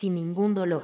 sin ningún dolor.